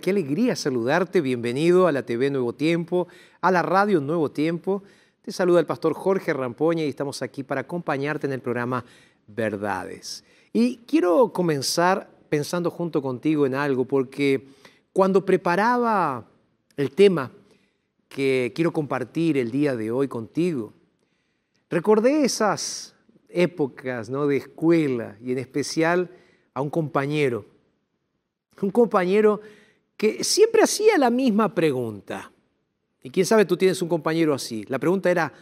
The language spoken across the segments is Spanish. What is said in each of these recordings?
Qué alegría saludarte. Bienvenido a la TV Nuevo Tiempo, a la radio Nuevo Tiempo. Te saluda el pastor Jorge Rampoña y estamos aquí para acompañarte en el programa Verdades. Y quiero comenzar pensando junto contigo en algo, porque cuando preparaba el tema que quiero compartir el día de hoy contigo, recordé esas épocas ¿no? de escuela y en especial a un compañero un compañero que siempre hacía la misma pregunta. Y quién sabe, tú tienes un compañero así. La pregunta era,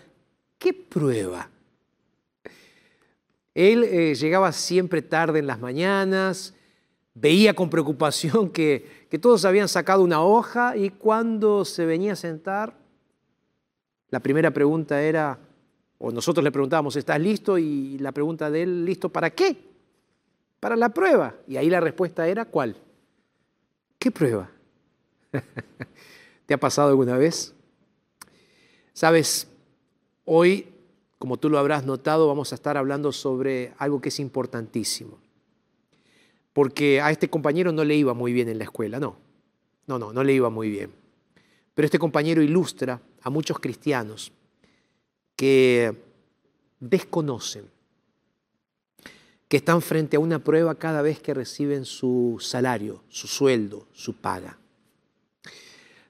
¿qué prueba? Él eh, llegaba siempre tarde en las mañanas, veía con preocupación que, que todos habían sacado una hoja y cuando se venía a sentar, la primera pregunta era, o nosotros le preguntábamos, ¿estás listo? Y la pregunta de él, ¿listo para qué? Para la prueba. Y ahí la respuesta era, ¿cuál? ¿Qué prueba? ¿Te ha pasado alguna vez? Sabes, hoy, como tú lo habrás notado, vamos a estar hablando sobre algo que es importantísimo. Porque a este compañero no le iba muy bien en la escuela, no. No, no, no le iba muy bien. Pero este compañero ilustra a muchos cristianos que desconocen que están frente a una prueba cada vez que reciben su salario, su sueldo, su paga.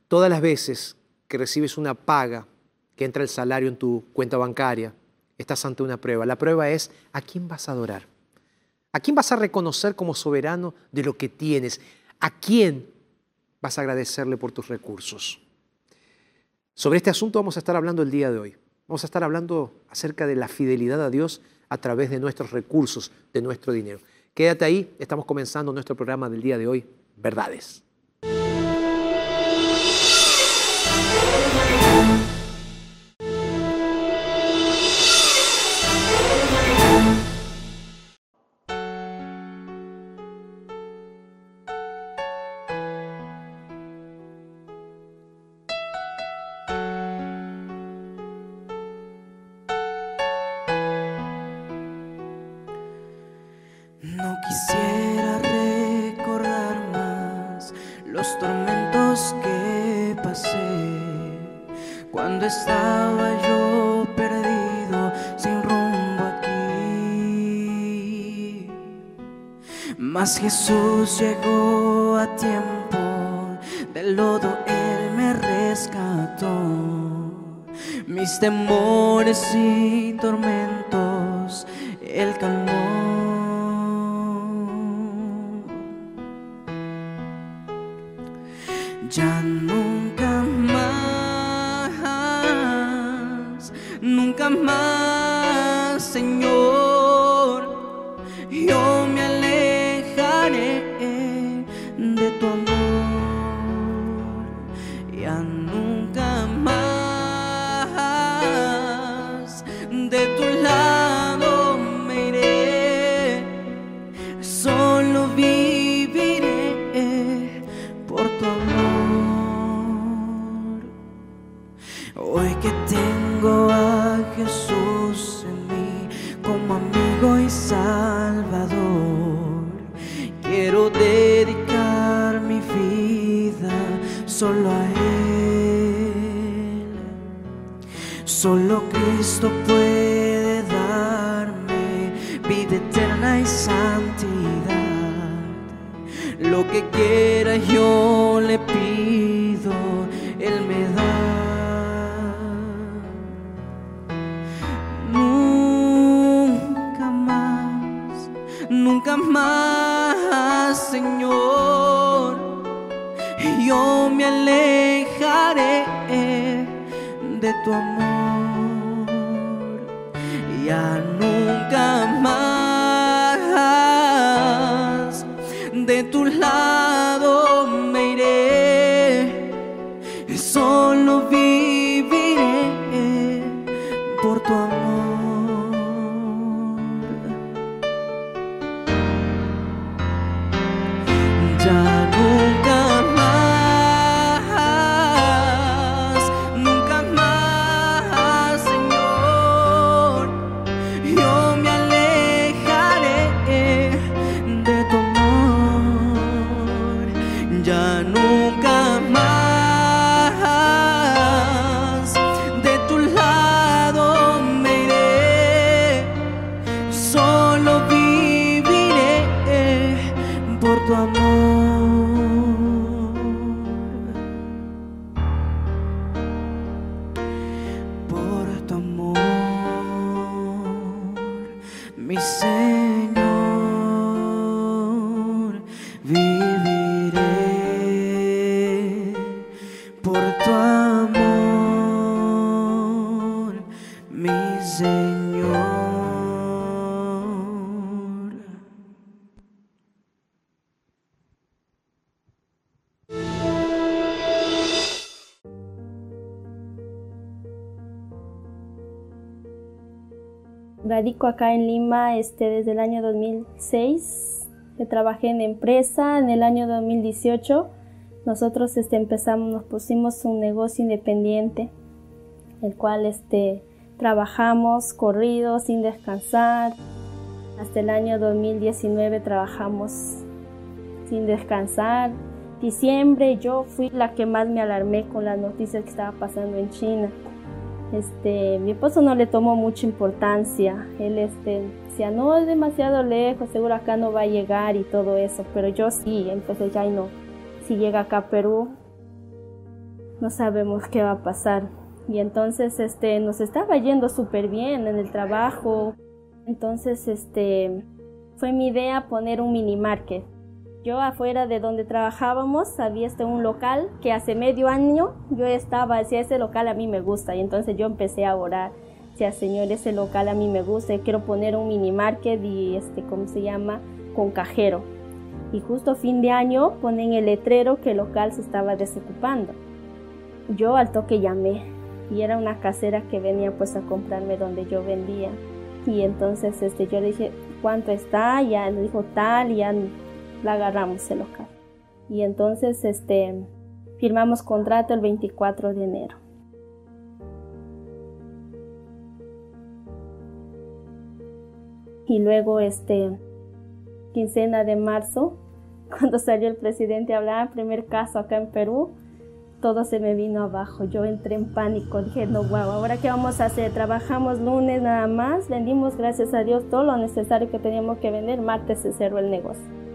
Todas las veces que recibes una paga, que entra el salario en tu cuenta bancaria, estás ante una prueba. La prueba es a quién vas a adorar, a quién vas a reconocer como soberano de lo que tienes, a quién vas a agradecerle por tus recursos. Sobre este asunto vamos a estar hablando el día de hoy. Vamos a estar hablando acerca de la fidelidad a Dios a través de nuestros recursos, de nuestro dinero. Quédate ahí, estamos comenzando nuestro programa del día de hoy, Verdades. A tiempo del lodo Él me rescató. Mis temores y tormentos Él calmó. De tu lado Acá en Lima este, desde el año 2006. que Trabajé en empresa. En el año 2018 nosotros este, empezamos, nos pusimos un negocio independiente, el cual este, trabajamos corrido sin descansar. Hasta el año 2019 trabajamos sin descansar. Diciembre yo fui la que más me alarmé con las noticias que estaba pasando en China. Este, mi esposo no le tomó mucha importancia. Él este, decía, no, es demasiado lejos, seguro acá no va a llegar y todo eso. Pero yo sí, entonces ya no. Si llega acá a Perú, no sabemos qué va a pasar. Y entonces este, nos estaba yendo súper bien en el trabajo. Entonces este, fue mi idea poner un mini market. Yo afuera de donde trabajábamos había este un local que hace medio año yo estaba, decía, ese local a mí me gusta y entonces yo empecé a orar, decía, Señor, ese local a mí me gusta, quiero poner un mini market y este, ¿cómo se llama? Con cajero. Y justo fin de año ponen el letrero que el local se estaba desocupando. Yo al toque llamé y era una casera que venía pues a comprarme donde yo vendía. Y entonces este, yo le dije, ¿cuánto está? Ya le dijo tal ya la agarramos el local. Y entonces este, firmamos contrato el 24 de enero. Y luego, este, quincena de marzo, cuando salió el presidente a hablar, primer caso acá en Perú, todo se me vino abajo. Yo entré en pánico, dije, no, wow, ¿ahora qué vamos a hacer? Trabajamos lunes nada más, vendimos, gracias a Dios, todo lo necesario que teníamos que vender, martes se cerró el negocio.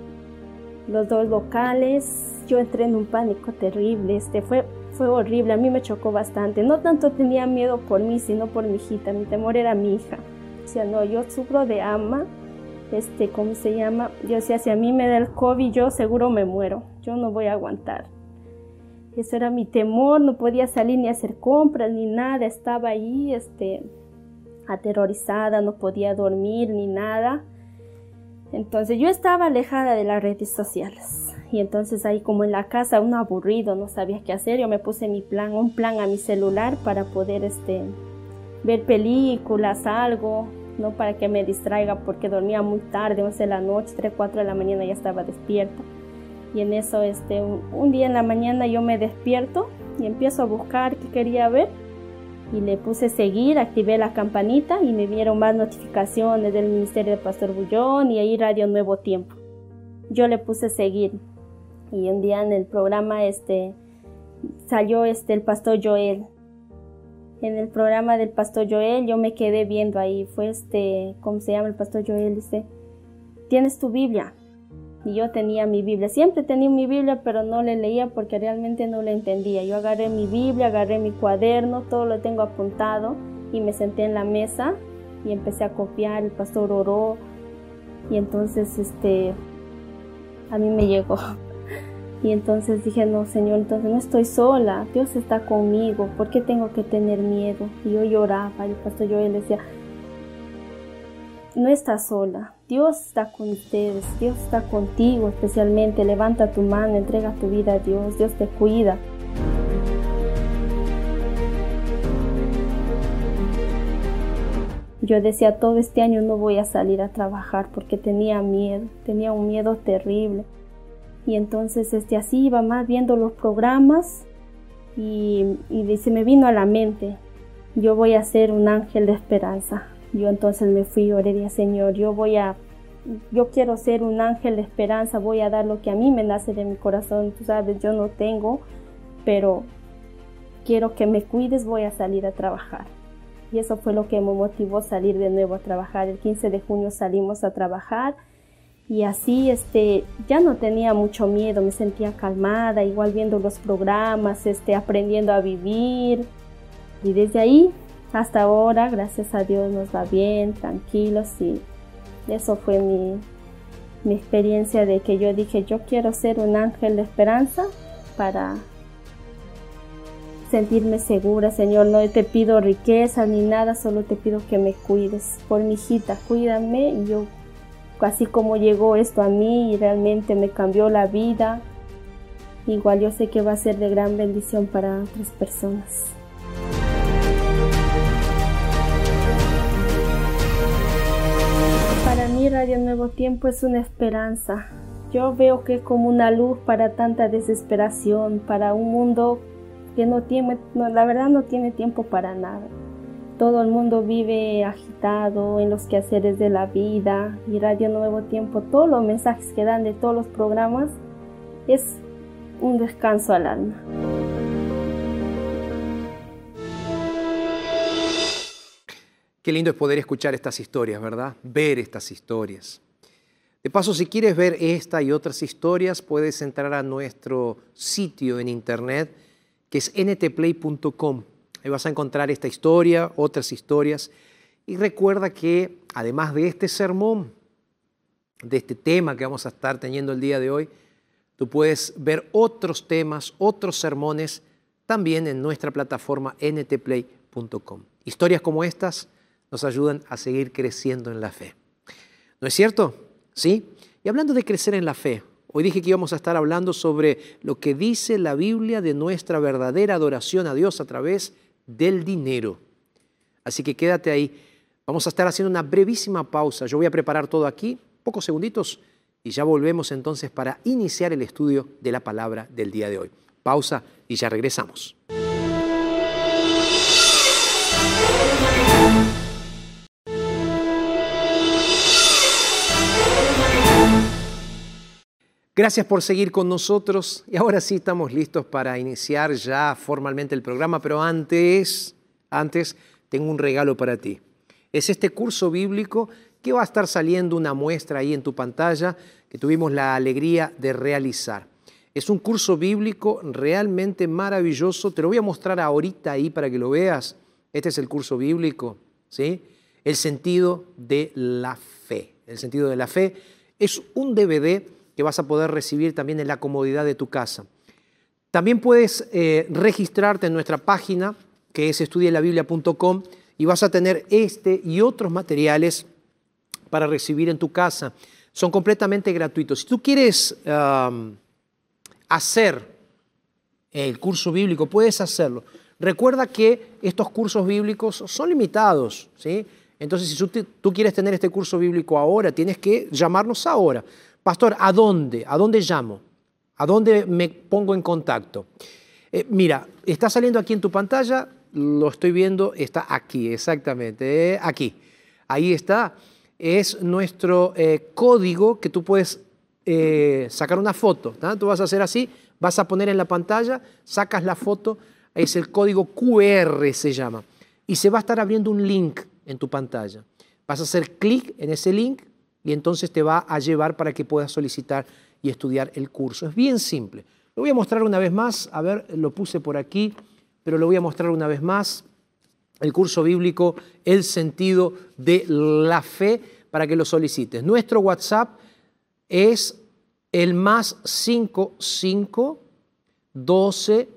Los dos locales. Yo entré en un pánico terrible, este fue, fue horrible, a mí me chocó bastante. No tanto tenía miedo por mí, sino por mi hijita, mi temor era mi hija. O sea, no, yo sufro de ama, este, ¿cómo se llama? Yo decía, si a mí me da el COVID, yo seguro me muero, yo no voy a aguantar. Eso era mi temor, no podía salir ni hacer compras ni nada, estaba ahí, este, aterrorizada, no podía dormir ni nada. Entonces yo estaba alejada de las redes sociales. Y entonces ahí como en la casa, uno aburrido, no sabía qué hacer, yo me puse mi plan, un plan a mi celular para poder este, ver películas, algo, no para que me distraiga porque dormía muy tarde, 11 de la noche, 3, 4 de la mañana ya estaba despierta. Y en eso, este, un día en la mañana yo me despierto y empiezo a buscar qué quería ver y le puse seguir, activé la campanita y me vieron más notificaciones del Ministerio de Pastor Bullón y ahí Radio Nuevo Tiempo. Yo le puse seguir y un día en el programa este salió este el pastor Joel. En el programa del pastor Joel yo me quedé viendo ahí, fue este, ¿cómo se llama el pastor Joel? Dice, ¿tienes tu Biblia? Y yo tenía mi Biblia. Siempre tenía mi Biblia, pero no le leía porque realmente no le entendía. Yo agarré mi Biblia, agarré mi cuaderno, todo lo tengo apuntado y me senté en la mesa y empecé a copiar. El pastor oró y entonces este a mí me llegó. Y entonces dije, no, Señor, entonces no estoy sola, Dios está conmigo, ¿por qué tengo que tener miedo? Y yo lloraba y el pastor yo le decía, no estás sola. Dios está con ustedes, Dios está contigo especialmente. Levanta tu mano, entrega tu vida a Dios, Dios te cuida. Yo decía, todo este año no voy a salir a trabajar porque tenía miedo, tenía un miedo terrible. Y entonces este, así iba más viendo los programas y, y me vino a la mente, yo voy a ser un ángel de esperanza, yo entonces me fui y oré, dije, Señor, yo voy a, yo quiero ser un ángel de esperanza, voy a dar lo que a mí me nace de mi corazón, tú sabes, yo no tengo, pero quiero que me cuides, voy a salir a trabajar. Y eso fue lo que me motivó salir de nuevo a trabajar. El 15 de junio salimos a trabajar y así este ya no tenía mucho miedo, me sentía calmada, igual viendo los programas, este aprendiendo a vivir. Y desde ahí hasta ahora, gracias a Dios, nos va bien, tranquilos y eso fue mi, mi experiencia de que yo dije, yo quiero ser un ángel de esperanza para sentirme segura, Señor. No te pido riqueza ni nada, solo te pido que me cuides. Por mi hijita, cuídame. Y yo, así como llegó esto a mí y realmente me cambió la vida, igual yo sé que va a ser de gran bendición para otras personas. Radio Nuevo Tiempo es una esperanza. Yo veo que es como una luz para tanta desesperación, para un mundo que no tiene, la verdad no tiene tiempo para nada. Todo el mundo vive agitado en los quehaceres de la vida y Radio Nuevo Tiempo, todos los mensajes que dan de todos los programas es un descanso al alma. Qué lindo es poder escuchar estas historias, ¿verdad? Ver estas historias. De paso, si quieres ver esta y otras historias, puedes entrar a nuestro sitio en internet, que es ntplay.com. Ahí vas a encontrar esta historia, otras historias. Y recuerda que, además de este sermón, de este tema que vamos a estar teniendo el día de hoy, tú puedes ver otros temas, otros sermones, también en nuestra plataforma ntplay.com. Historias como estas nos ayudan a seguir creciendo en la fe. ¿No es cierto? ¿Sí? Y hablando de crecer en la fe, hoy dije que íbamos a estar hablando sobre lo que dice la Biblia de nuestra verdadera adoración a Dios a través del dinero. Así que quédate ahí. Vamos a estar haciendo una brevísima pausa. Yo voy a preparar todo aquí, pocos segunditos, y ya volvemos entonces para iniciar el estudio de la palabra del día de hoy. Pausa y ya regresamos. Gracias por seguir con nosotros y ahora sí estamos listos para iniciar ya formalmente el programa, pero antes, antes tengo un regalo para ti. Es este curso bíblico que va a estar saliendo una muestra ahí en tu pantalla, que tuvimos la alegría de realizar. Es un curso bíblico realmente maravilloso. Te lo voy a mostrar ahorita ahí para que lo veas. Este es el curso bíblico, ¿sí? El sentido de la fe. El sentido de la fe es un DVD que vas a poder recibir también en la comodidad de tu casa. También puedes eh, registrarte en nuestra página, que es estudielabiblia.com, y vas a tener este y otros materiales para recibir en tu casa. Son completamente gratuitos. Si tú quieres hacer el curso bíblico, puedes hacerlo. Recuerda que estos cursos bíblicos son limitados, ¿sí? Entonces, si tú, quieres tener este curso bíblico ahora, tienes que llamarnos ahora. Pastor, ¿a dónde? ¿A dónde llamo? ¿A dónde me pongo en contacto? Eh, mira, está saliendo aquí en tu pantalla, lo estoy viendo, está aquí, exactamente, eh, aquí. Ahí está. Es nuestro eh, código que tú puedes sacar una foto. Tú vas a hacer así, vas a poner en la pantalla, sacas la foto, es el código QR se llama. Y se va a estar abriendo un link en tu pantalla. Vas a hacer clic en ese link y entonces te va a llevar para que puedas solicitar y estudiar el curso. Es bien simple. Lo voy a mostrar una vez más. A ver, lo puse por aquí, pero lo voy a mostrar una vez más. El curso bíblico, el sentido de la fe, para que lo solicites. Nuestro WhatsApp es el más 55 12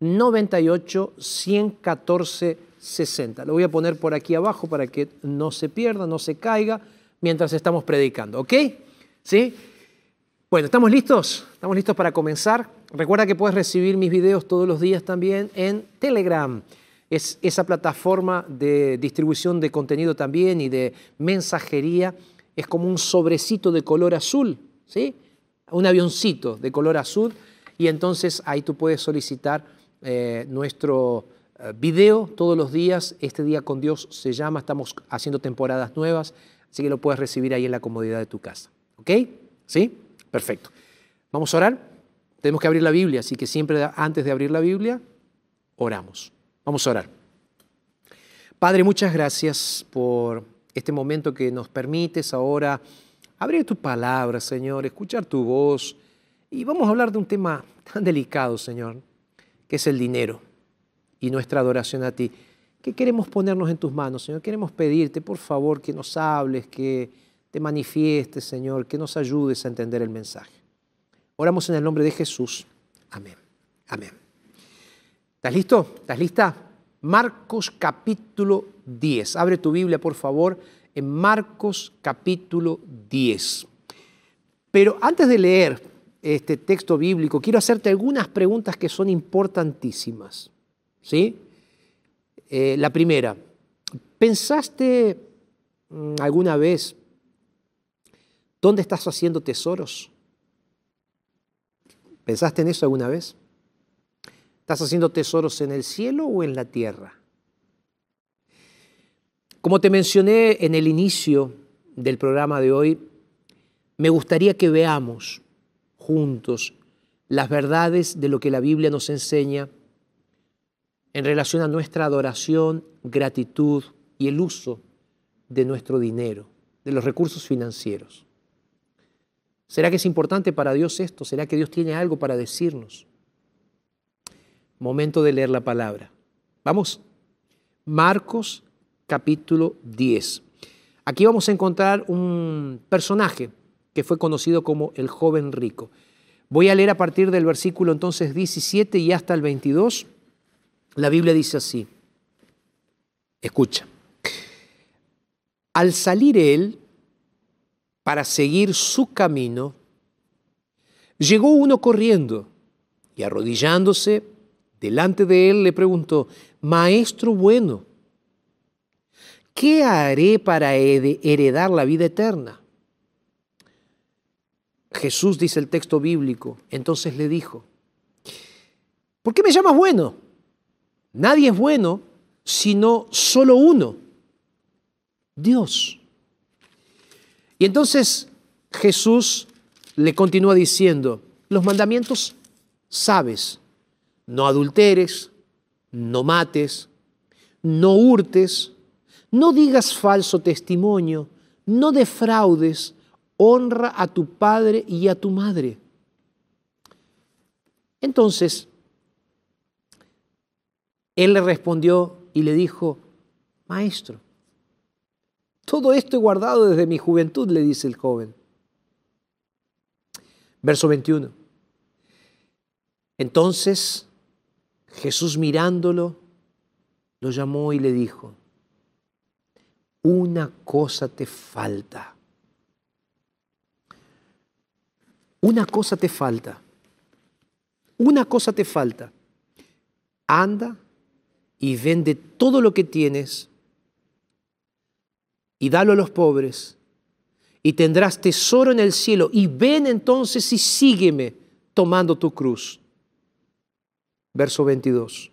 98 114 60. Lo voy a poner por aquí abajo para que no se pierda, no se caiga mientras estamos predicando, ¿ok? ¿Sí? Bueno, ¿estamos listos? ¿Estamos listos para comenzar? Recuerda que puedes recibir mis videos todos los días también en Telegram. Es esa plataforma de distribución de contenido también y de mensajería. Es como un sobrecito de color azul, ¿sí? Un avioncito de color azul y entonces ahí tú puedes solicitar eh, nuestro eh, video todos los días. Este día con Dios se llama, estamos haciendo temporadas nuevas, así que lo puedes recibir ahí en la comodidad de tu casa. ¿Ok? ¿Sí? Perfecto. Vamos a orar. Tenemos que abrir la Biblia, así que siempre antes de abrir la Biblia, oramos. Vamos a orar. Padre, muchas gracias por este momento que nos permites ahora abrir tu palabra, Señor, escuchar tu voz. Y vamos a hablar de un tema tan delicado, Señor, que es el dinero y nuestra adoración a ti. ¿Qué queremos ponernos en tus manos, Señor? Queremos pedirte, por favor, que nos hables, que te manifiestes, Señor, que nos ayudes a entender el mensaje. Oramos en el nombre de Jesús. Amén. Amén. ¿Estás listo? ¿Estás lista? Marcos capítulo 10. Abre tu Biblia, por favor, en Marcos capítulo 10. Pero antes de leer este texto bíblico, quiero hacerte algunas preguntas que son importantísimas. ¿Sí? Eh, la primera, ¿pensaste mm, alguna vez dónde estás haciendo tesoros? ¿Pensaste en eso alguna vez? ¿Estás haciendo tesoros en el cielo o en la tierra? Como te mencioné en el inicio del programa de hoy, me gustaría que veamos juntos las verdades de lo que la Biblia nos enseña en relación a nuestra adoración, gratitud y el uso de nuestro dinero, de los recursos financieros. ¿Será que es importante para Dios esto? ¿Será que Dios tiene algo para decirnos? Momento de leer la palabra. Vamos, Marcos capítulo 10. Aquí vamos a encontrar un personaje que fue conocido como el joven rico. Voy a leer a partir del versículo entonces 17 y hasta el 22 la Biblia dice así, escucha, al salir él para seguir su camino, llegó uno corriendo y arrodillándose delante de él le preguntó, Maestro bueno, ¿qué haré para heredar la vida eterna? Jesús dice el texto bíblico, entonces le dijo, ¿por qué me llamas bueno? Nadie es bueno sino solo uno, Dios. Y entonces Jesús le continúa diciendo, los mandamientos sabes, no adulteres, no mates, no hurtes, no digas falso testimonio, no defraudes, honra a tu padre y a tu madre. Entonces, él le respondió y le dijo, Maestro, todo esto he guardado desde mi juventud, le dice el joven. Verso 21. Entonces Jesús mirándolo, lo llamó y le dijo, una cosa te falta. Una cosa te falta. Una cosa te falta. Anda y vende todo lo que tienes y dalo a los pobres y tendrás tesoro en el cielo y ven entonces y sígueme tomando tu cruz. Verso 22.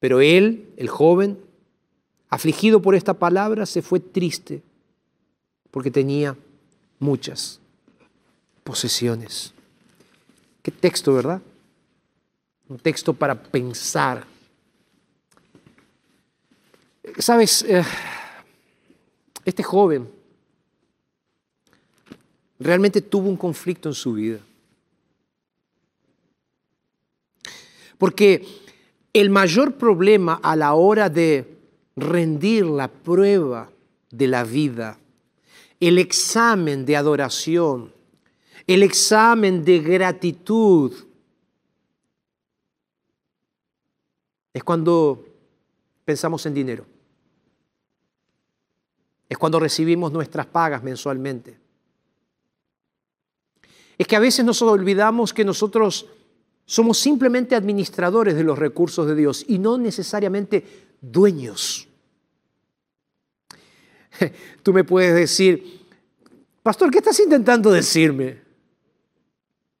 Pero él, el joven, afligido por esta palabra, se fue triste porque tenía muchas posesiones. Qué texto, ¿verdad? Un texto para pensar. Sabes, eh, este joven realmente tuvo un conflicto en su vida. Porque el mayor problema a la hora de rendir la prueba de la vida, el examen de adoración, el examen de gratitud, es cuando pensamos en dinero. Es cuando recibimos nuestras pagas mensualmente. Es que a veces nos olvidamos que nosotros somos simplemente administradores de los recursos de Dios y no necesariamente dueños. Tú me puedes decir, pastor, ¿qué estás intentando decirme?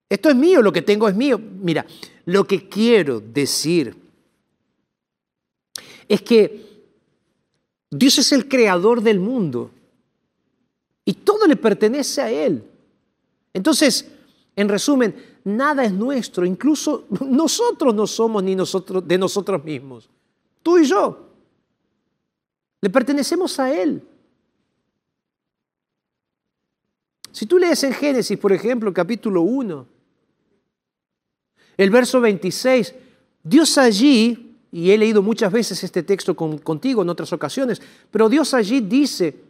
Esto es mío, lo que tengo es mío. Mira, lo que quiero decir es que Dios es el creador del mundo y todo le pertenece a Él. Entonces, en resumen, nada es nuestro, incluso nosotros no somos ni nosotros de nosotros mismos. Tú y yo. Le pertenecemos a Él. Si tú lees en Génesis, por ejemplo, capítulo 1, el verso 26, Dios allí, y he leído muchas veces este texto contigo en otras ocasiones, pero Dios allí dice,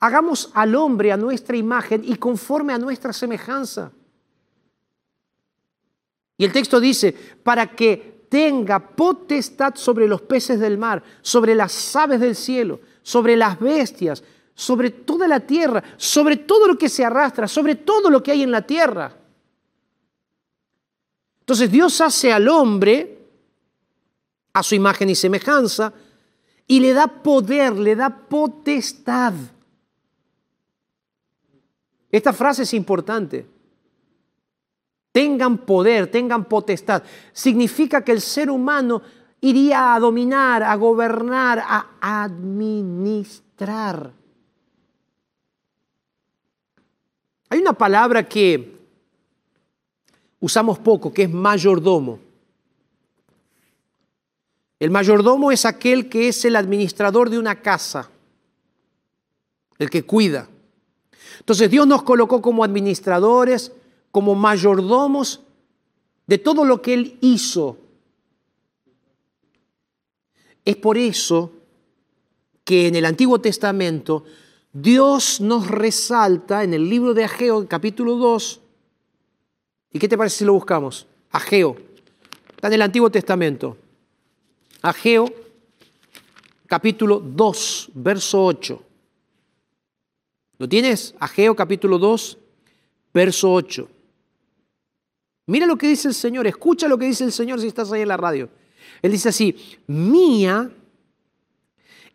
hagamos al hombre a nuestra imagen y conforme a nuestra semejanza. Y el texto dice, para que tenga potestad sobre los peces del mar, sobre las aves del cielo, sobre las bestias, sobre toda la tierra, sobre todo lo que se arrastra, sobre todo lo que hay en la tierra. Entonces Dios hace al hombre a su imagen y semejanza y le da poder, le da potestad. Esta frase es importante tengan poder, tengan potestad. Significa que el ser humano iría a dominar, a gobernar, a administrar. Hay una palabra que usamos poco, que es mayordomo. El mayordomo es aquel que es el administrador de una casa, el que cuida. Entonces Dios nos colocó como administradores, como mayordomos de todo lo que Él hizo. Es por eso que en el Antiguo Testamento Dios nos resalta en el libro de Ageo, capítulo 2. ¿Y qué te parece si lo buscamos? Ageo. Está en el Antiguo Testamento. Ageo, capítulo 2, verso 8. ¿Lo tienes? Ageo, capítulo 2, verso 8. Mira lo que dice el Señor, escucha lo que dice el Señor si estás ahí en la radio. Él dice así, mía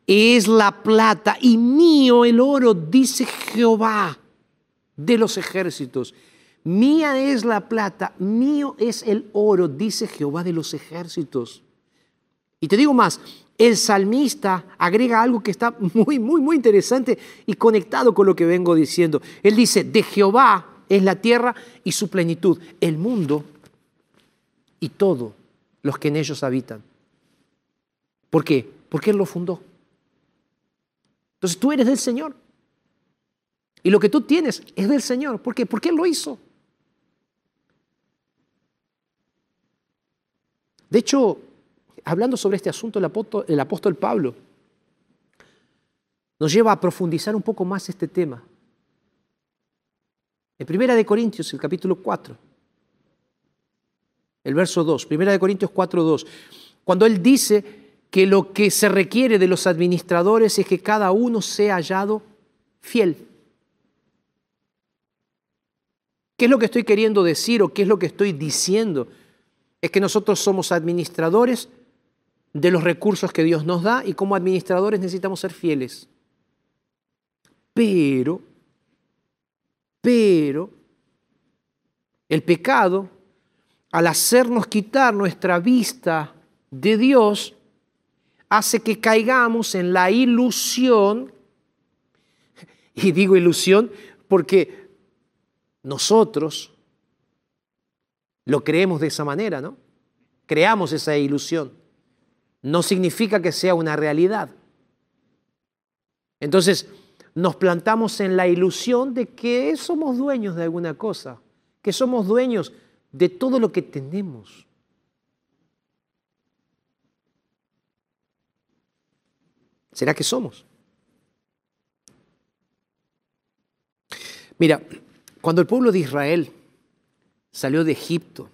es la plata y mío el oro, dice Jehová de los ejércitos. Mía es la plata, mío es el oro, dice Jehová de los ejércitos. Y te digo más, el salmista agrega algo que está muy, muy, muy interesante y conectado con lo que vengo diciendo. Él dice, de Jehová es la tierra y su plenitud, el mundo y todos los que en ellos habitan. ¿Por qué? Porque Él lo fundó. Entonces tú eres del Señor. Y lo que tú tienes es del Señor. ¿Por qué? Porque Él lo hizo. De hecho, hablando sobre este asunto, el apóstol, el apóstol Pablo nos lleva a profundizar un poco más este tema. En Primera de Corintios, el capítulo 4, el verso 2, Primera de Corintios 4, 2, cuando él dice que lo que se requiere de los administradores es que cada uno sea hallado fiel. ¿Qué es lo que estoy queriendo decir o qué es lo que estoy diciendo? Es que nosotros somos administradores de los recursos que Dios nos da y como administradores necesitamos ser fieles. Pero, pero, el pecado, al hacernos quitar nuestra vista de Dios, hace que caigamos en la ilusión, y digo ilusión porque nosotros lo creemos de esa manera, ¿no? Creamos esa ilusión. No significa que sea una realidad. Entonces, nos plantamos en la ilusión de que somos dueños de alguna cosa, que somos dueños de todo lo que tenemos. ¿Será que somos? Mira, cuando el pueblo de Israel salió de Egipto,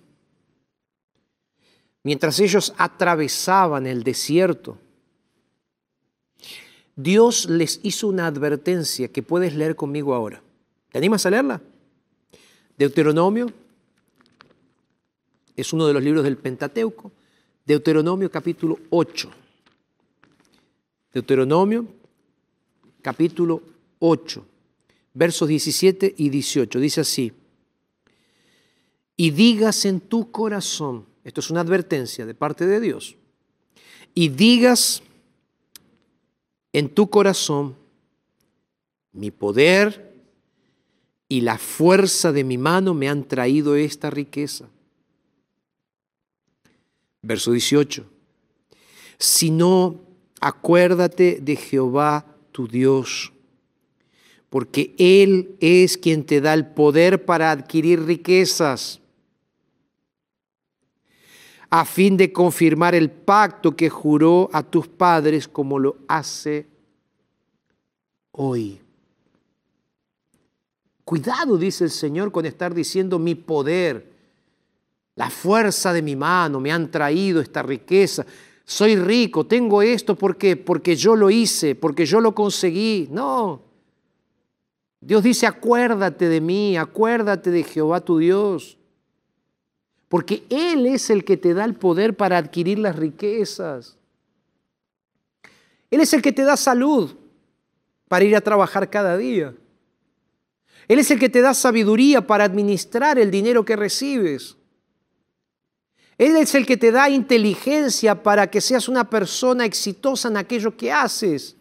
mientras ellos atravesaban el desierto, Dios les hizo una advertencia que puedes leer conmigo ahora. ¿Te animas a leerla? Deuteronomio es uno de los libros del Pentateuco. Deuteronomio capítulo 8. Deuteronomio capítulo 8 versos 17 y 18. Dice así, y digas en tu corazón, esto es una advertencia de parte de Dios, y digas en tu corazón, mi poder y la fuerza de mi mano me han traído esta riqueza. Verso 18. Si no, acuérdate de Jehová tu Dios porque Él es quien te da el poder para adquirir riquezas, a fin de confirmar el pacto que juró a tus padres como lo hace hoy. Cuidado, dice el Señor, con estar diciendo mi poder, la fuerza de mi mano me han traído esta riqueza. Soy rico, tengo esto porque porque yo lo hice, porque yo lo conseguí. No. Dios dice, acuérdate de mí, acuérdate de Jehová tu Dios, porque Él es el que te da el poder para adquirir las riquezas. Él es el que te da salud para ir a trabajar cada día. Él es el que te da sabiduría para administrar el dinero que recibes. Él es el que te da inteligencia para que seas una persona exitosa en aquello que haces.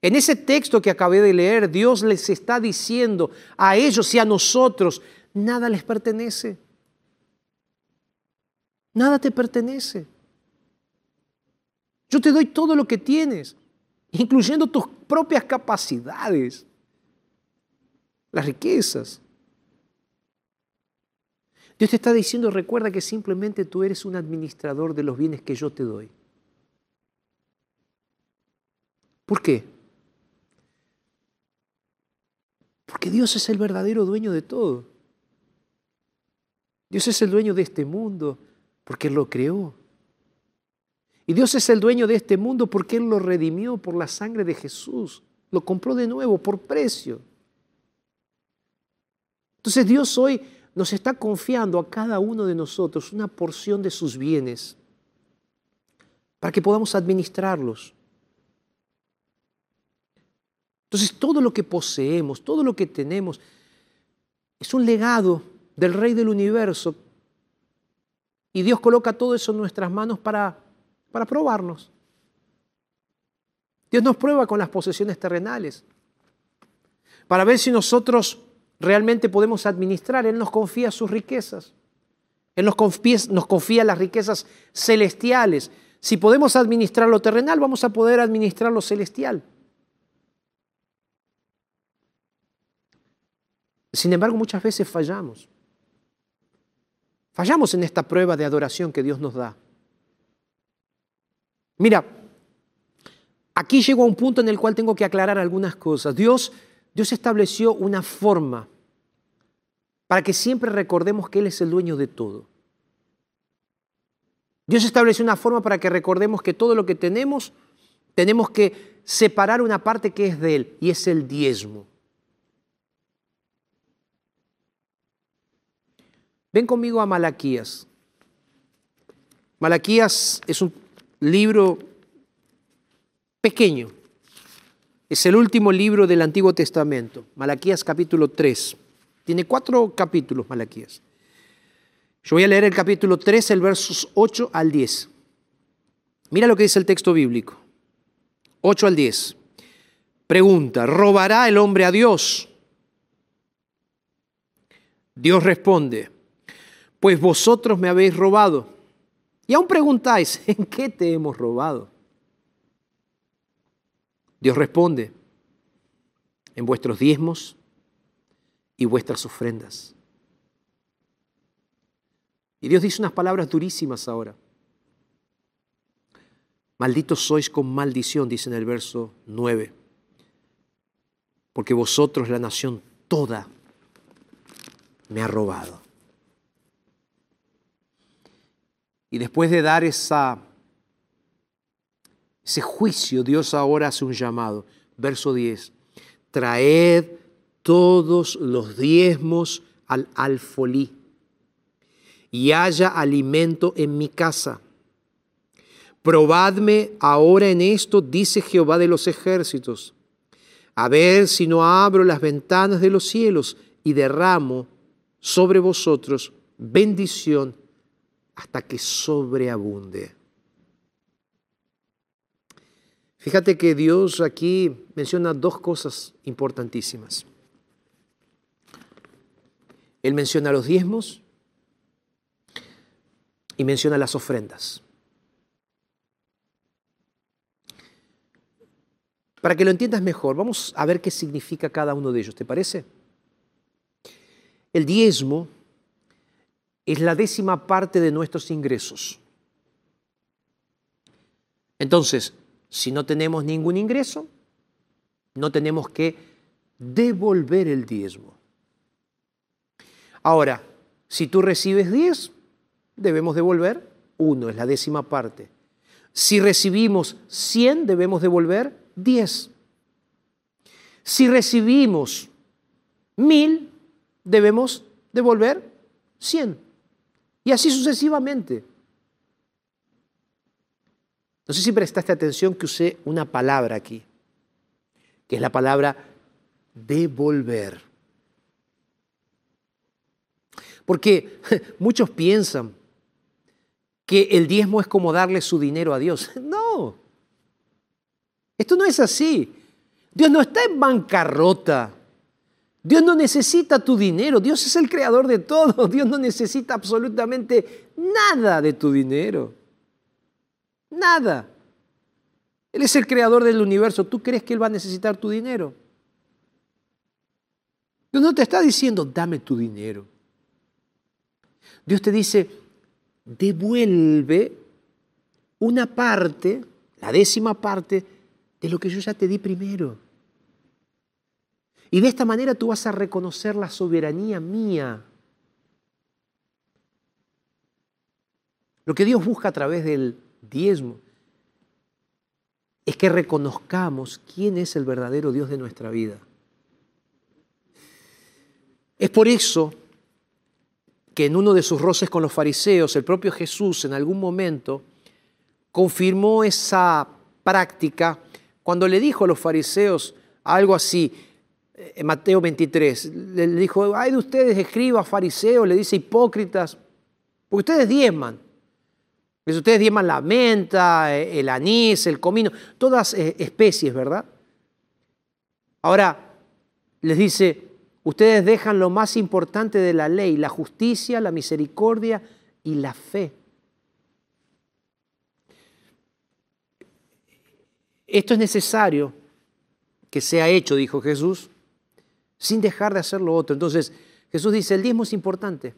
En ese texto que acabé de leer, Dios les está diciendo a ellos y a nosotros, nada les pertenece. Nada te pertenece. Yo te doy todo lo que tienes, incluyendo tus propias capacidades, las riquezas. Dios te está diciendo, recuerda que simplemente tú eres un administrador de los bienes que yo te doy. ¿Por qué? Porque Dios es el verdadero dueño de todo. Dios es el dueño de este mundo porque Él lo creó. Y Dios es el dueño de este mundo porque Él lo redimió por la sangre de Jesús. Lo compró de nuevo por precio. Entonces Dios hoy nos está confiando a cada uno de nosotros una porción de sus bienes para que podamos administrarlos. Entonces todo lo que poseemos, todo lo que tenemos, es un legado del Rey del universo. Y Dios coloca todo eso en nuestras manos para, para probarnos. Dios nos prueba con las posesiones terrenales, para ver si nosotros realmente podemos administrar. Él nos confía sus riquezas. Él nos confía, nos confía las riquezas celestiales. Si podemos administrar lo terrenal, vamos a poder administrar lo celestial. Sin embargo, muchas veces fallamos. Fallamos en esta prueba de adoración que Dios nos da. Mira, aquí llego a un punto en el cual tengo que aclarar algunas cosas. Dios, Dios estableció una forma para que siempre recordemos que Él es el dueño de todo. Dios estableció una forma para que recordemos que todo lo que tenemos, tenemos que separar una parte que es de Él, y es el diezmo. Ven conmigo a Malaquías. Malaquías es un libro pequeño. Es el último libro del Antiguo Testamento. Malaquías capítulo 3. Tiene cuatro capítulos, Malaquías. Yo voy a leer el capítulo 3, el versos 8 al 10. Mira lo que dice el texto bíblico. 8 al 10. Pregunta, ¿robará el hombre a Dios? Dios responde, pues vosotros me habéis robado. Y aún preguntáis, ¿en qué te hemos robado? Dios responde, en vuestros diezmos y vuestras ofrendas. Y Dios dice unas palabras durísimas ahora. Malditos sois con maldición, dice en el verso 9, porque vosotros, la nación toda, me ha robado. Y después de dar ese juicio, Dios ahora hace un llamado. Verso 10, traed todos los diezmos al alfolí y haya alimento en mi casa. Probadme ahora en esto, dice Jehová de los ejércitos, a ver si no abro las ventanas de los cielos y derramo sobre vosotros bendición hasta que sobreabunde. Fíjate que Dios aquí menciona dos cosas importantísimas. Él menciona los diezmos y menciona las ofrendas. Para que lo entiendas mejor, vamos a ver qué significa cada uno de ellos, ¿te parece? El diezmo es la décima parte de nuestros ingresos. Entonces, si no tenemos ningún ingreso, no tenemos que devolver el diezmo. Ahora, si tú recibes diez, debemos devolver uno, es la décima parte. Si recibimos 100, debemos devolver 10. Si recibimos 1000, debemos devolver 100. Y así sucesivamente. No sé si prestaste atención que usé una palabra aquí, que es la palabra devolver. Porque muchos piensan que el diezmo es como darle su dinero a Dios. No, esto no es así. Dios no está en bancarrota. Dios no necesita tu dinero. Dios es el creador de todo. Dios no necesita absolutamente nada de tu dinero. Nada. Él es el creador del universo. ¿Tú crees que Él va a necesitar tu dinero? Dios no te está diciendo, dame tu dinero. Dios te dice, devuelve una parte, la décima parte, de lo que yo ya te di primero. Y de esta manera tú vas a reconocer la soberanía mía. Lo que Dios busca a través del diezmo es que reconozcamos quién es el verdadero Dios de nuestra vida. Es por eso que en uno de sus roces con los fariseos, el propio Jesús en algún momento confirmó esa práctica cuando le dijo a los fariseos algo así, en Mateo 23, le dijo, ay de ustedes escribas, fariseos, le dice hipócritas, porque ustedes diezman. Ustedes diezman la menta, el anís, el comino, todas eh, especies, ¿verdad? Ahora les dice, Ustedes dejan lo más importante de la ley, la justicia, la misericordia y la fe. Esto es necesario que sea hecho, dijo Jesús, sin dejar de hacer lo otro. Entonces, Jesús dice, el diezmo es importante.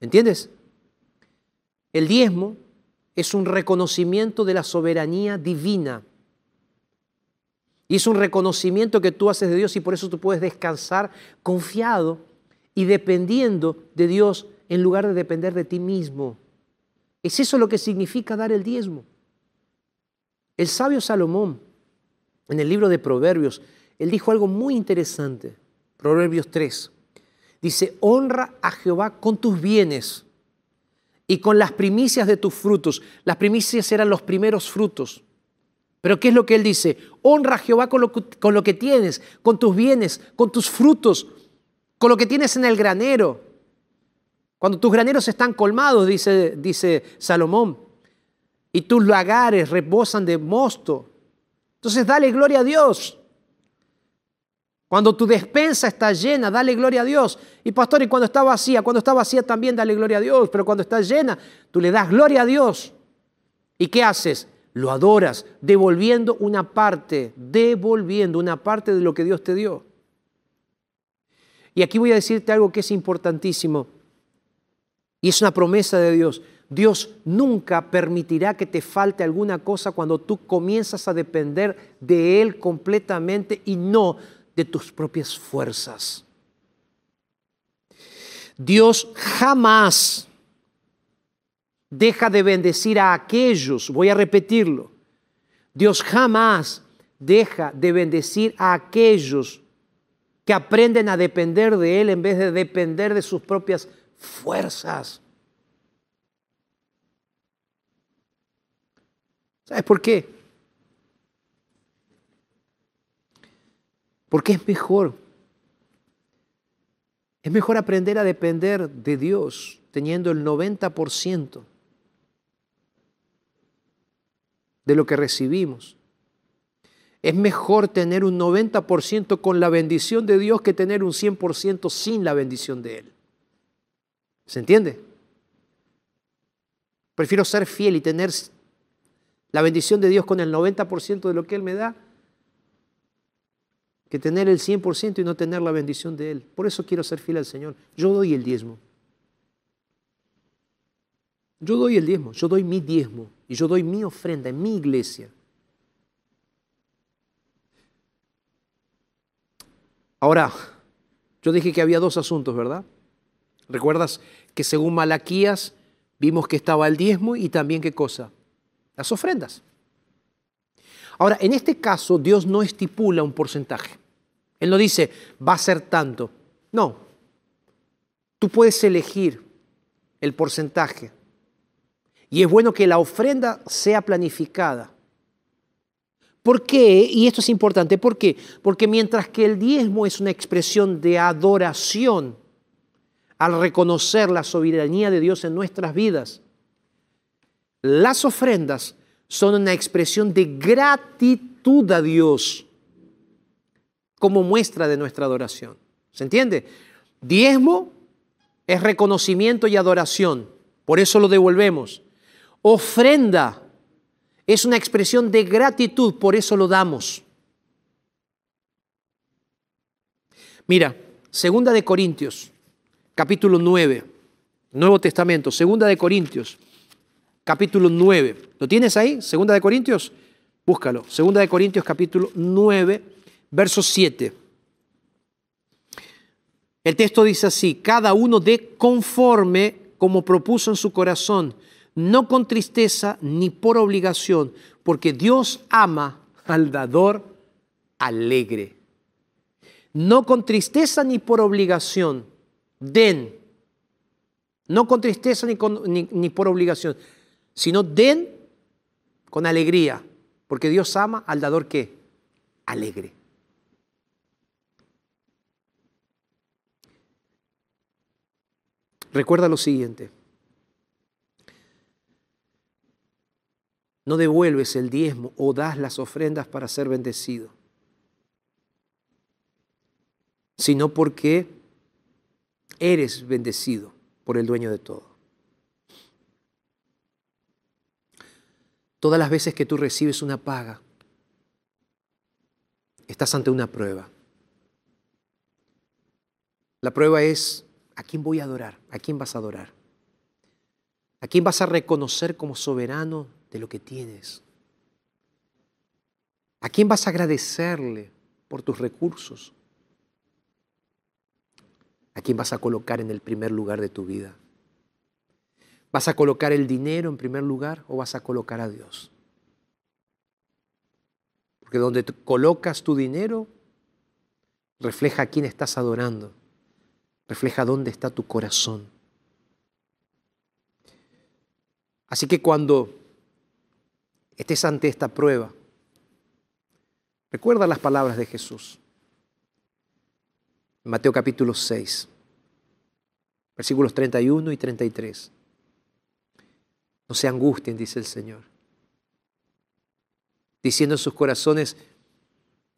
¿Entiendes? El diezmo es un reconocimiento de la soberanía divina. Y es un reconocimiento que tú haces de Dios y por eso tú puedes descansar confiado y dependiendo de Dios en lugar de depender de ti mismo. Es eso lo que significa dar el diezmo. El sabio Salomón, en el libro de Proverbios, él dijo algo muy interesante. Proverbios 3. Dice, honra a Jehová con tus bienes y con las primicias de tus frutos. Las primicias eran los primeros frutos. Pero ¿qué es lo que él dice? Honra a Jehová con lo, que tienes, con tus bienes, con tus frutos, con lo que tienes en el granero. Cuando tus graneros están colmados, dice, dice Salomón, y tus lagares reposan de mosto. Entonces dale gloria a Dios. Cuando tu despensa está llena, dale gloria a Dios. Y pastor, y cuando está vacía, cuando está vacía también dale gloria a Dios. Pero cuando está llena, tú le das gloria a Dios. ¿Y qué haces? Lo adoras, devolviendo una parte, devolviendo una parte de lo que Dios te dio. Y aquí voy a decirte algo que es importantísimo. Y es una promesa de Dios. Dios nunca permitirá que te falte alguna cosa cuando tú comienzas a depender de Él completamente y no de tus propias fuerzas. Dios jamás deja de bendecir a aquellos, voy a repetirlo, Dios jamás deja de bendecir a aquellos que aprenden a depender de Él en vez de depender de sus propias fuerzas. ¿Sabes por qué? Porque es mejor. Es mejor aprender a depender de Dios teniendo el 90% de lo que recibimos. Es mejor tener un 90% con la bendición de Dios que tener un 100% sin la bendición de Él. ¿Se entiende? Prefiero ser fiel y tener la bendición de Dios con el 90% de lo que Él me da que tener el 100% y no tener la bendición de Él. Por eso quiero ser fiel al Señor. Yo doy el diezmo. Yo doy el diezmo, yo doy mi diezmo y yo doy mi ofrenda en mi iglesia. Ahora, yo dije que había dos asuntos, ¿verdad? ¿Recuerdas que según Malaquías vimos que estaba el diezmo y también qué cosa? Las ofrendas. Ahora, en este caso, Dios no estipula un porcentaje. Él no dice, va a ser tanto. No. Tú puedes elegir el porcentaje. Y es bueno que la ofrenda sea planificada. ¿Por qué? Y esto es importante. ¿Por qué? Porque mientras que el diezmo es una expresión de adoración al reconocer la soberanía de Dios en nuestras vidas, las ofrendas son una expresión de gratitud a Dios como muestra de nuestra adoración. ¿Se entiende? Diezmo es reconocimiento y adoración, por eso lo devolvemos. Ofrenda es una expresión de gratitud, por eso lo damos. Mira, segunda de Corintios, capítulo 9, Nuevo Testamento, segunda de Corintios, capítulo 9. ¿Lo tienes ahí? Segunda de Corintios. Búscalo. Segunda de Corintios capítulo 9, verso 7. El texto dice así, cada uno de conforme como propuso en su corazón, no con tristeza ni por obligación, porque Dios ama al dador alegre. No con tristeza ni por obligación, den. No con tristeza ni, ni por obligación, sino den con alegría, porque Dios ama al dador que alegre. Recuerda lo siguiente. No devuelves el diezmo o das las ofrendas para ser bendecido, sino porque eres bendecido por el dueño de todo. Todas las veces que tú recibes una paga, estás ante una prueba. La prueba es, ¿a quién voy a adorar? ¿A quién vas a adorar? ¿A quién vas a reconocer como soberano de lo que tienes? ¿A quién vas a agradecerle por tus recursos? ¿A quién vas a colocar en el primer lugar de tu vida? ¿Vas a colocar el dinero en primer lugar o vas a colocar a Dios? Porque donde colocas tu dinero refleja a quién estás adorando, refleja dónde está tu corazón. Así que cuando estés ante esta prueba, recuerda las palabras de Jesús. Mateo capítulo 6, versículos 31 y 33. No se angustien, dice el Señor. Diciendo en sus corazones,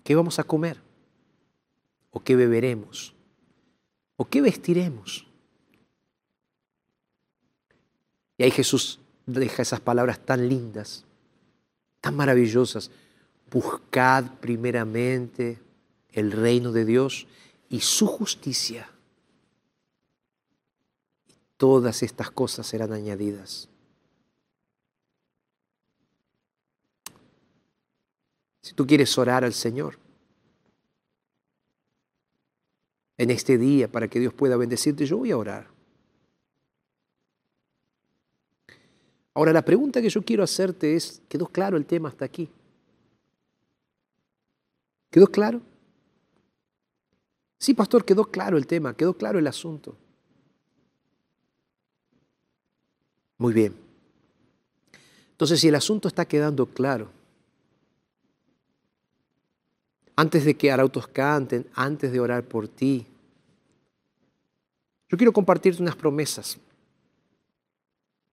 ¿qué vamos a comer? ¿O qué beberemos? ¿O qué vestiremos? Y ahí Jesús deja esas palabras tan lindas, tan maravillosas. Buscad primeramente el reino de Dios y su justicia. Y todas estas cosas serán añadidas. Si tú quieres orar al Señor en este día para que Dios pueda bendecirte, yo voy a orar. Ahora la pregunta que yo quiero hacerte es, ¿quedó claro el tema hasta aquí? ¿Quedó claro? Sí, pastor, quedó claro el tema, quedó claro el asunto. Muy bien. Entonces, si el asunto está quedando claro, antes de que arautos canten, antes de orar por ti, yo quiero compartirte unas promesas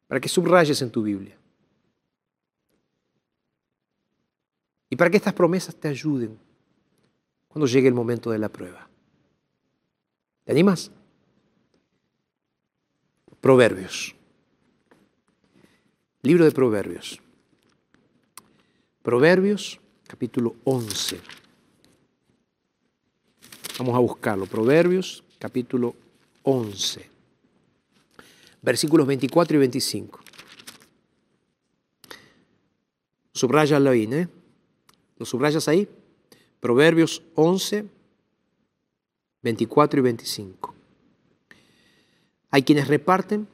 para que subrayes en tu Biblia. Y para que estas promesas te ayuden cuando llegue el momento de la prueba. ¿Te animas? Proverbios. Libro de Proverbios. Proverbios, capítulo 11. Vamos a buscarlo. Proverbios, capítulo 11. Versículos 24 y 25. Subrayalo ahí, ¿eh? ¿Lo subrayas ahí? Proverbios 11, 24 y 25. Hay quienes reparten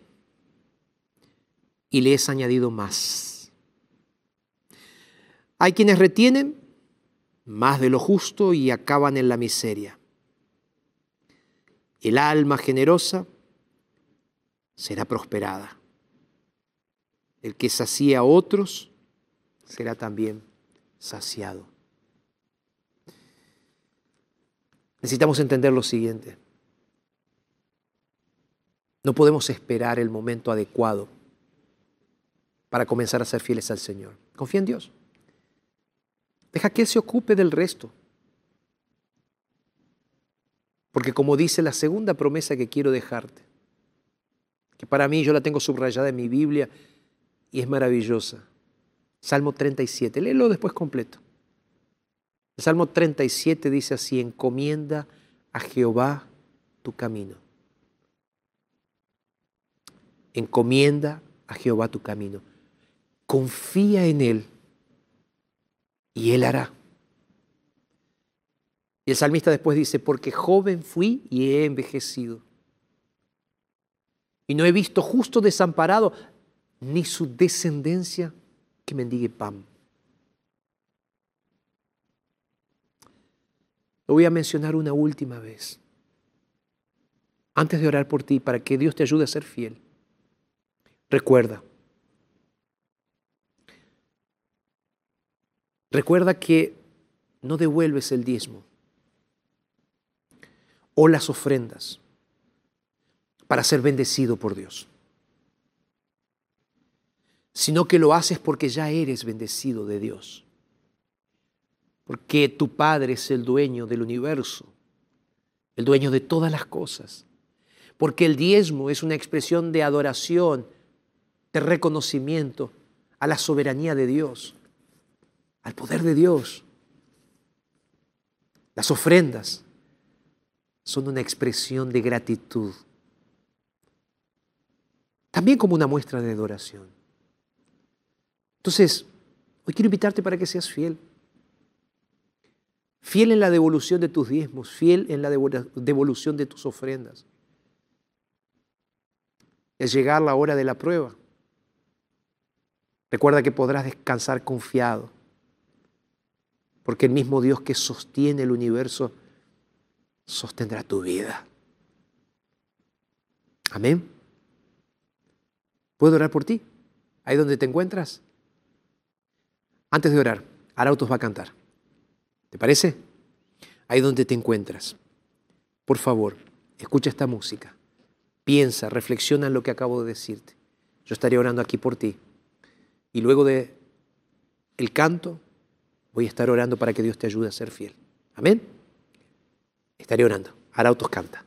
y le es añadido más. Hay quienes retienen más de lo justo y acaban en la miseria. El alma generosa será prosperada. El que sacía a otros será también saciado. Necesitamos entender lo siguiente. No podemos esperar el momento adecuado para comenzar a ser fieles al Señor. Confía en Dios. Deja que Él se ocupe del resto. Porque como dice la segunda promesa que quiero dejarte, que para mí yo la tengo subrayada en mi Biblia y es maravillosa. Salmo 37, léelo después completo. Salmo 37 dice así, encomienda a Jehová tu camino. Encomienda a Jehová tu camino. Confía en Él y Él hará. Y el salmista después dice, porque joven fui y he envejecido. Y no he visto justo desamparado, ni su descendencia que mendigue pan. Lo voy a mencionar una última vez. Antes de orar por ti, para que Dios te ayude a ser fiel. Recuerda. Recuerda que no devuelves el diezmo o las ofrendas para ser bendecido por Dios, sino que lo haces porque ya eres bendecido de Dios porque tu Padre es el dueño del universo, el dueño de todas las cosas, porque el diezmo es una expresión de adoración, de reconocimiento a la soberanía de Dios, al poder de Dios. Las ofrendas son una expresión de gratitud, también como una muestra de adoración. Entonces, hoy quiero invitarte para que seas fiel. Fiel en la devolución de tus diezmos, fiel en la devolución de tus ofrendas. Es llegar la hora de la prueba. Recuerda que podrás descansar confiado, porque el mismo Dios que sostiene el universo sostendrá tu vida. Amén. ¿Puedo orar por ti? Ahí donde te encuentras. Antes de orar, Arautos va a cantar. ¿Te parece? Ahí donde te encuentras. Por favor, escucha esta música. Piensa, reflexiona en lo que acabo de decirte. Yo estaré orando aquí por ti. Y luego de el canto, voy a estar orando para que Dios te ayude a ser fiel. Amén. Estaré orando. Arautos canta.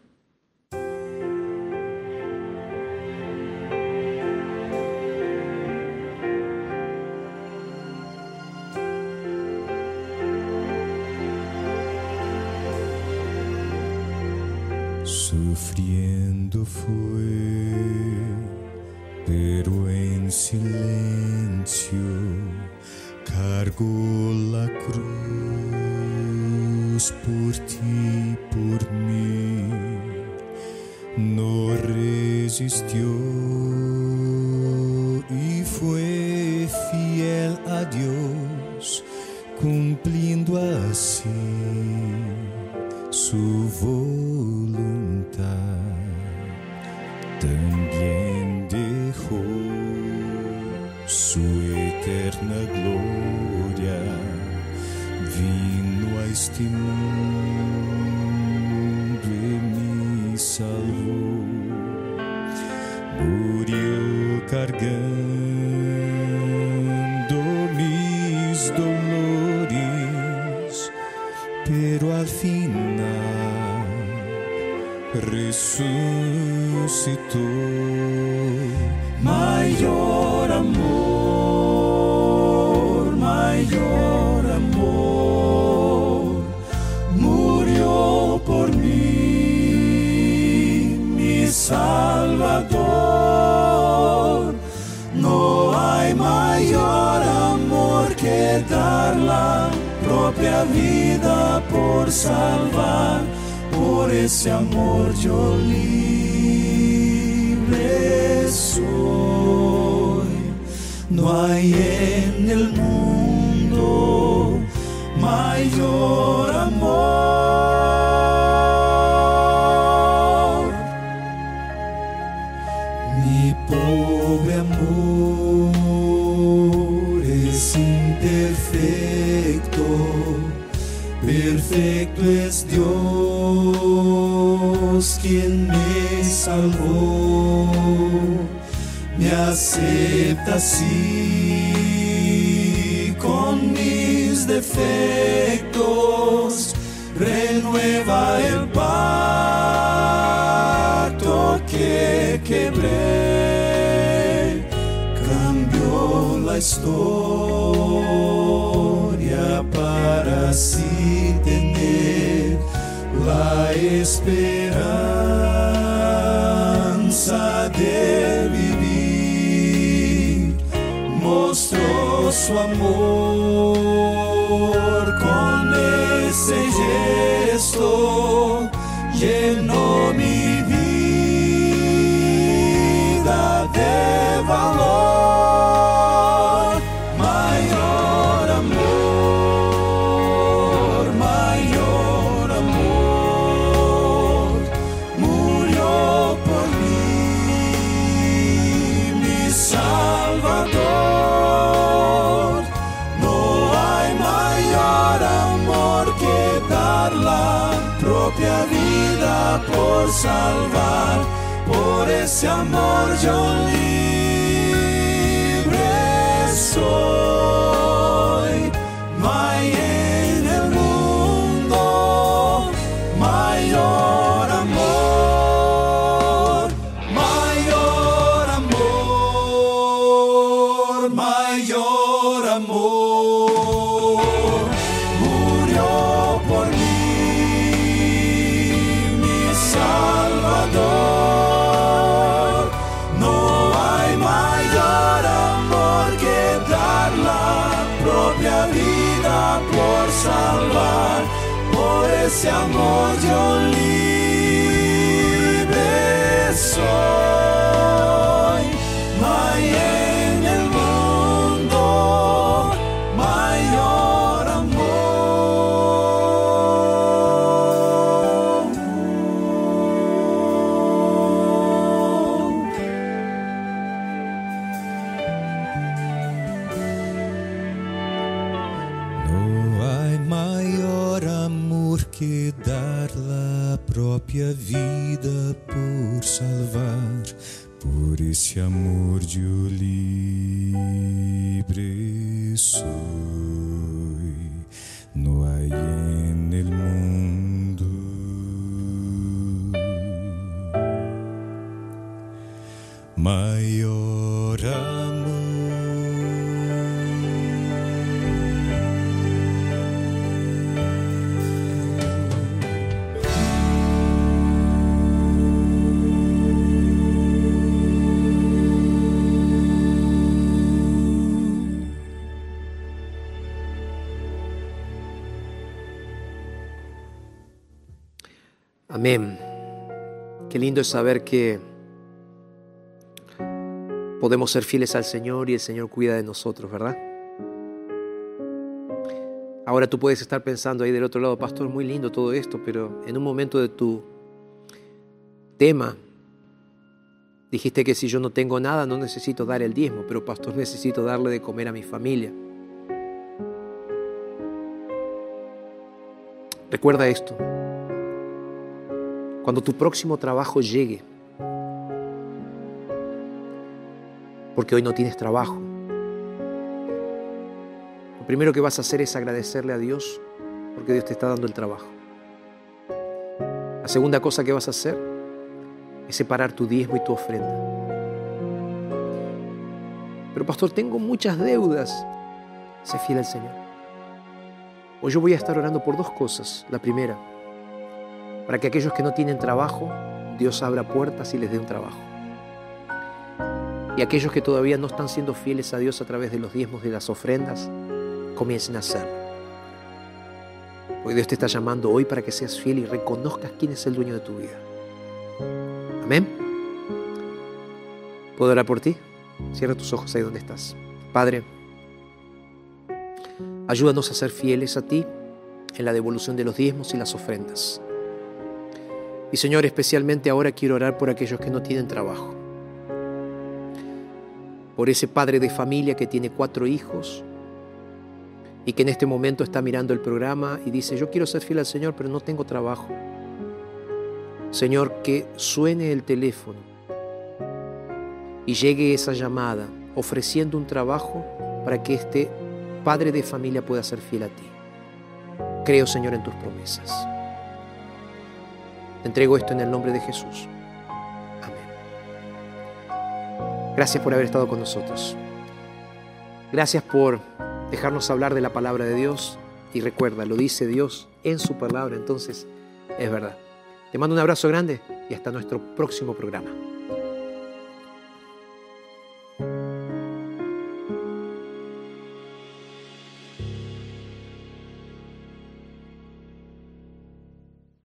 Sufriendo fue, pero en silencio cargó la cruz por ti, por mí. No resistió resucitó. Mayor amor, mayor amor, murió por mí, mi Salvador. No hay mayor amor que dar la propia vida por salvar. Por ese amor yo libre soy. No hay en el mundo mayor amor. Mi pobre amor es imperfecto, perfecto es Dios quien me salvó, me acepta así con mis defectos, Mostró su amor. Con ese gesto, la propia vida por salvar. Por ese amor yo libre soy. No hay en el mundo lindo es saber que podemos ser fieles al Señor y el Señor cuida de nosotros, ¿verdad? Ahora tú puedes estar pensando ahí del otro lado, pastor, muy lindo todo esto, pero en un momento de tu tema dijiste que si yo no tengo nada no necesito dar el diezmo, pero pastor necesito darle de comer a mi familia. Recuerda esto. Cuando tu próximo trabajo llegue, porque hoy no tienes trabajo, lo primero que vas a hacer es agradecerle a Dios porque Dios te está dando el trabajo. La segunda cosa que vas a hacer es separar tu diezmo y tu ofrenda. Pero pastor, tengo muchas deudas. Sé fiel al Señor. Hoy yo voy a estar orando por dos cosas. La primera, para que aquellos que no tienen trabajo, Dios abra puertas y les dé un trabajo. Y aquellos que todavía no están siendo fieles a Dios a través de los diezmos y las ofrendas, comiencen a hacerlo. Porque Dios te está llamando hoy para que seas fiel y reconozcas quién es el dueño de tu vida. Amén. ¿Puedo orar por ti? Cierra tus ojos ahí donde estás. Padre, ayúdanos a ser fieles a ti en la devolución de los diezmos y las ofrendas. Y Señor, especialmente ahora quiero orar por aquellos que no tienen trabajo. Por ese padre de familia que tiene cuatro hijos y que en este momento está mirando el programa y dice, yo quiero ser fiel al Señor, pero no tengo trabajo. Señor, que suene el teléfono y llegue esa llamada ofreciendo un trabajo para que este padre de familia pueda ser fiel a ti. Creo, Señor, en tus promesas. Entrego esto en el nombre de Jesús. Amén. Gracias por haber estado con nosotros. Gracias por dejarnos hablar de la palabra de Dios. Y recuerda, lo dice Dios en su palabra, entonces es verdad. Te mando un abrazo grande y hasta nuestro próximo programa.